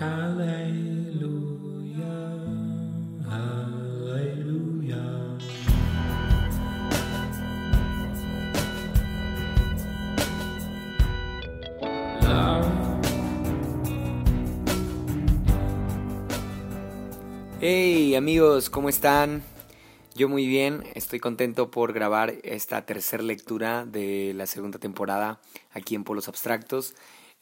Hey amigos, ¿cómo están? Yo muy bien, estoy contento por grabar esta tercera lectura de la segunda temporada aquí en Polos Abstractos.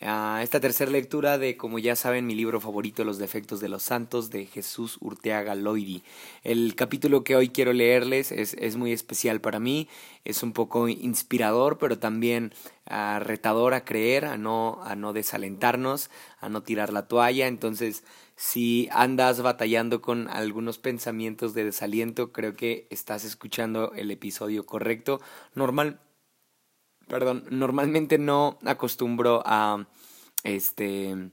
Ah, esta tercera lectura de, como ya saben, mi libro favorito, Los defectos de los santos, de Jesús Urteaga Loidi. El capítulo que hoy quiero leerles es, es muy especial para mí, es un poco inspirador, pero también ah, retador a creer, a no, a no desalentarnos, a no tirar la toalla. Entonces, si andas batallando con algunos pensamientos de desaliento, creo que estás escuchando el episodio correcto. Normal, perdón, normalmente no acostumbro a este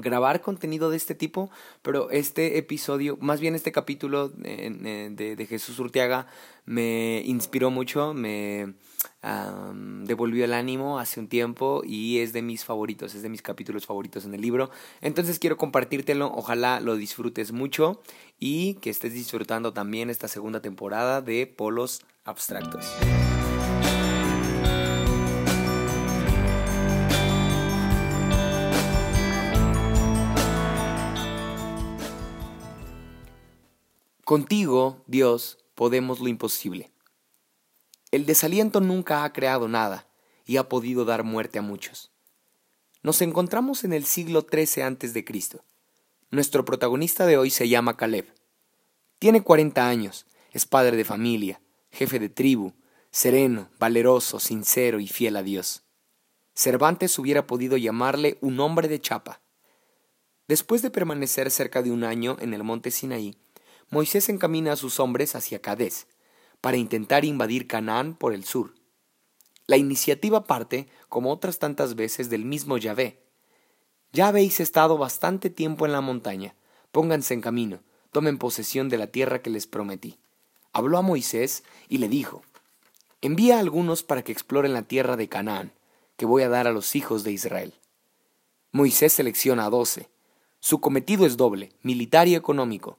grabar contenido de este tipo, pero este episodio, más bien este capítulo de, de, Jesús Urteaga me inspiró mucho, me devolvió el ánimo hace un tiempo y es de mis favoritos, es de mis capítulos favoritos en el libro. Entonces quiero compartírtelo, ojalá lo disfrutes mucho y que estés disfrutando también esta segunda temporada de Polos Abstractos. Contigo, Dios, podemos lo imposible. El desaliento nunca ha creado nada y ha podido dar muerte a muchos. Nos encontramos en el siglo XIII a.C. Nuestro protagonista de hoy se llama Caleb. Tiene 40 años, es padre de familia, jefe de tribu, sereno, valeroso, sincero y fiel a Dios. Cervantes hubiera podido llamarle un hombre de chapa. Después de permanecer cerca de un año en el monte Sinaí, Moisés encamina a sus hombres hacia Cadés, para intentar invadir Canaán por el sur. La iniciativa parte, como otras tantas veces, del mismo Yahvé. Ya habéis estado bastante tiempo en la montaña, pónganse en camino, tomen posesión de la tierra que les prometí. Habló a Moisés y le dijo, Envía a algunos para que exploren la tierra de Canaán, que voy a dar a los hijos de Israel. Moisés selecciona a doce. Su cometido es doble, militar y económico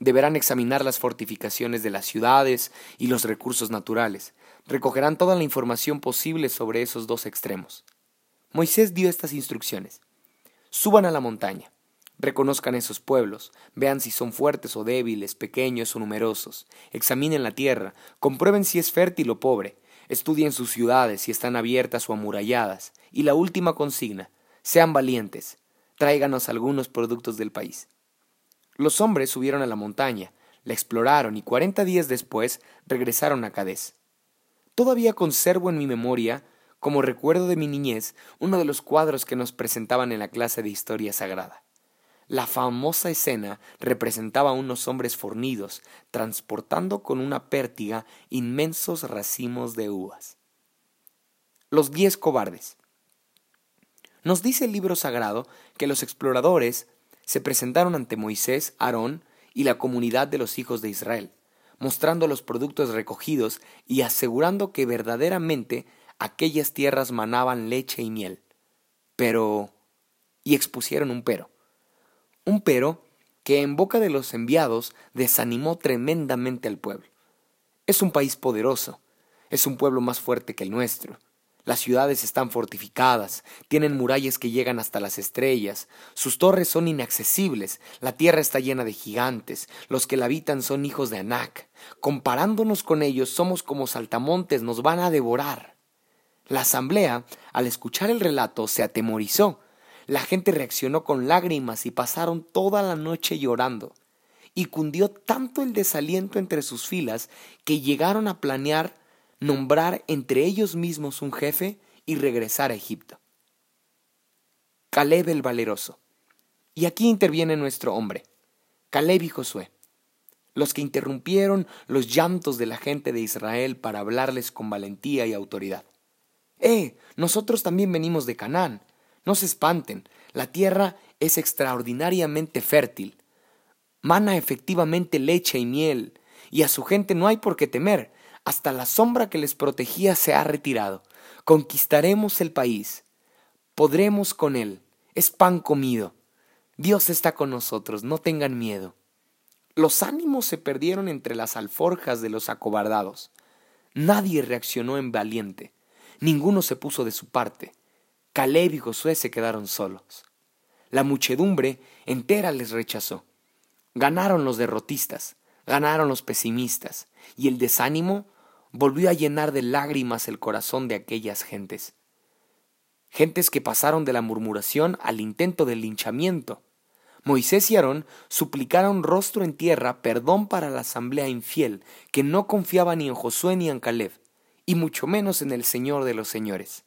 Deberán examinar las fortificaciones de las ciudades y los recursos naturales. Recogerán toda la información posible sobre esos dos extremos. Moisés dio estas instrucciones. Suban a la montaña, reconozcan esos pueblos, vean si son fuertes o débiles, pequeños o numerosos, examinen la tierra, comprueben si es fértil o pobre, estudien sus ciudades si están abiertas o amuralladas, y la última consigna, sean valientes, tráiganos algunos productos del país. Los hombres subieron a la montaña, la exploraron y cuarenta días después regresaron a Cadés. Todavía conservo en mi memoria, como recuerdo de mi niñez, uno de los cuadros que nos presentaban en la clase de historia sagrada. La famosa escena representaba a unos hombres fornidos transportando con una pértiga inmensos racimos de uvas. Los diez cobardes. Nos dice el libro sagrado que los exploradores se presentaron ante Moisés, Aarón y la comunidad de los hijos de Israel, mostrando los productos recogidos y asegurando que verdaderamente aquellas tierras manaban leche y miel. Pero... y expusieron un pero. Un pero que en boca de los enviados desanimó tremendamente al pueblo. Es un país poderoso, es un pueblo más fuerte que el nuestro, las ciudades están fortificadas, tienen murallas que llegan hasta las estrellas, sus torres son inaccesibles, la tierra está llena de gigantes, los que la habitan son hijos de Anak. Comparándonos con ellos somos como saltamontes, nos van a devorar. La asamblea, al escuchar el relato, se atemorizó. La gente reaccionó con lágrimas y pasaron toda la noche llorando. Y cundió tanto el desaliento entre sus filas que llegaron a planear nombrar entre ellos mismos un jefe y regresar a Egipto. Caleb el valeroso. Y aquí interviene nuestro hombre, Caleb y Josué, los que interrumpieron los llantos de la gente de Israel para hablarles con valentía y autoridad. ¡Eh! Nosotros también venimos de Canaán. No se espanten, la tierra es extraordinariamente fértil. Mana efectivamente leche y miel, y a su gente no hay por qué temer, hasta la sombra que les protegía se ha retirado. Conquistaremos el país. Podremos con él. Es pan comido. Dios está con nosotros, no tengan miedo. Los ánimos se perdieron entre las alforjas de los acobardados. Nadie reaccionó en valiente, ninguno se puso de su parte. Caleb y Josué se quedaron solos. La muchedumbre entera les rechazó. Ganaron los derrotistas, ganaron los pesimistas, y el desánimo volvió a llenar de lágrimas el corazón de aquellas gentes. Gentes que pasaron de la murmuración al intento del linchamiento. Moisés y Aarón suplicaron rostro en tierra perdón para la asamblea infiel, que no confiaba ni en Josué ni en Caleb, y mucho menos en el Señor de los señores.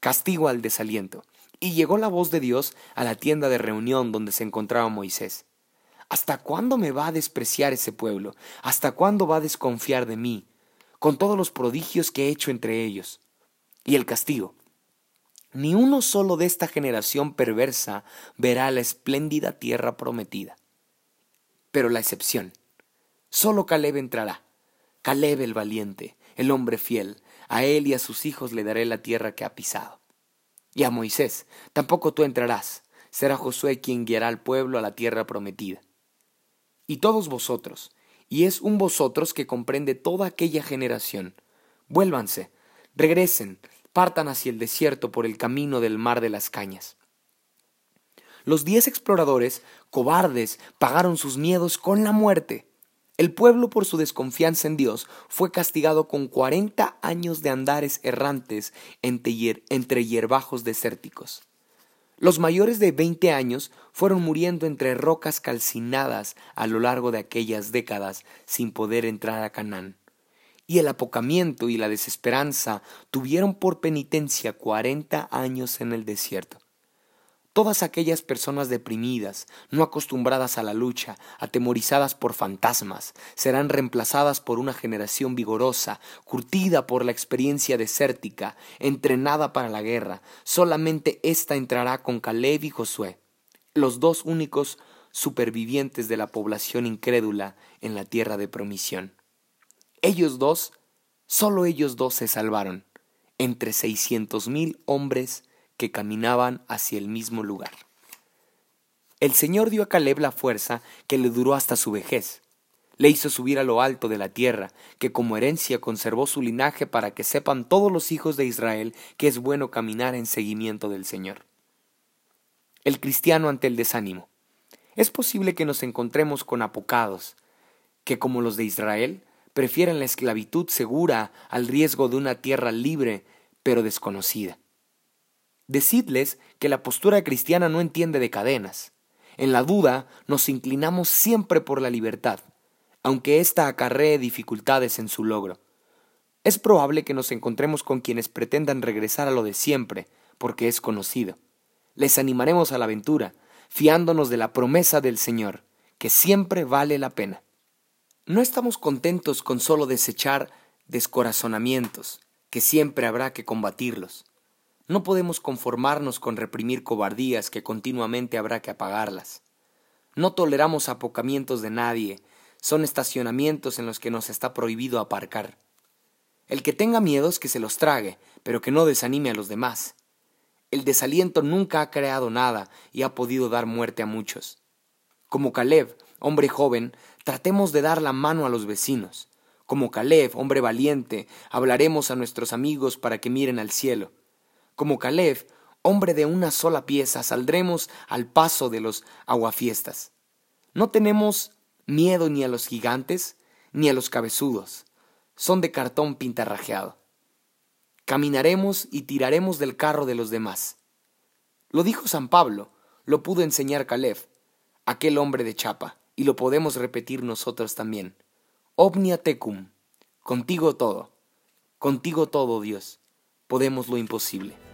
Castigo al desaliento. Y llegó la voz de Dios a la tienda de reunión donde se encontraba Moisés. ¿Hasta cuándo me va a despreciar ese pueblo? ¿Hasta cuándo va a desconfiar de mí? Con todos los prodigios que he hecho entre ellos. Y el castigo. Ni uno solo de esta generación perversa verá la espléndida tierra prometida. Pero la excepción. Solo Caleb entrará. Caleb el valiente, el hombre fiel. A él y a sus hijos le daré la tierra que ha pisado. Y a Moisés, tampoco tú entrarás. Será Josué quien guiará al pueblo a la tierra prometida y todos vosotros, y es un vosotros que comprende toda aquella generación. Vuélvanse, regresen, partan hacia el desierto por el camino del mar de las cañas. Los diez exploradores, cobardes, pagaron sus miedos con la muerte. El pueblo, por su desconfianza en Dios, fue castigado con cuarenta años de andares errantes entre hierbajos desérticos. Los mayores de veinte años fueron muriendo entre rocas calcinadas a lo largo de aquellas décadas sin poder entrar a Canaán. Y el apocamiento y la desesperanza tuvieron por penitencia cuarenta años en el desierto. Todas aquellas personas deprimidas, no acostumbradas a la lucha, atemorizadas por fantasmas, serán reemplazadas por una generación vigorosa, curtida por la experiencia desértica, entrenada para la guerra. Solamente ésta entrará con Caleb y Josué, los dos únicos supervivientes de la población incrédula en la tierra de promisión. Ellos dos, solo ellos dos se salvaron, entre seiscientos mil hombres que caminaban hacia el mismo lugar. El Señor dio a Caleb la fuerza que le duró hasta su vejez. Le hizo subir a lo alto de la tierra, que como herencia conservó su linaje para que sepan todos los hijos de Israel que es bueno caminar en seguimiento del Señor. El cristiano ante el desánimo. Es posible que nos encontremos con apocados, que como los de Israel, prefieren la esclavitud segura al riesgo de una tierra libre pero desconocida. Decidles que la postura cristiana no entiende de cadenas. En la duda nos inclinamos siempre por la libertad, aunque ésta acarree dificultades en su logro. Es probable que nos encontremos con quienes pretendan regresar a lo de siempre, porque es conocido. Les animaremos a la aventura, fiándonos de la promesa del Señor, que siempre vale la pena. No estamos contentos con solo desechar descorazonamientos, que siempre habrá que combatirlos. No podemos conformarnos con reprimir cobardías que continuamente habrá que apagarlas. No toleramos apocamientos de nadie, son estacionamientos en los que nos está prohibido aparcar. El que tenga miedos que se los trague, pero que no desanime a los demás. El desaliento nunca ha creado nada y ha podido dar muerte a muchos. Como Caleb, hombre joven, tratemos de dar la mano a los vecinos. Como Caleb, hombre valiente, hablaremos a nuestros amigos para que miren al cielo. Como Caleb, hombre de una sola pieza, saldremos al paso de los aguafiestas. No tenemos miedo ni a los gigantes ni a los cabezudos. Son de cartón pintarrajeado. Caminaremos y tiraremos del carro de los demás. Lo dijo San Pablo, lo pudo enseñar Caleb, aquel hombre de chapa, y lo podemos repetir nosotros también. Omnia tecum, contigo todo, contigo todo, Dios, podemos lo imposible.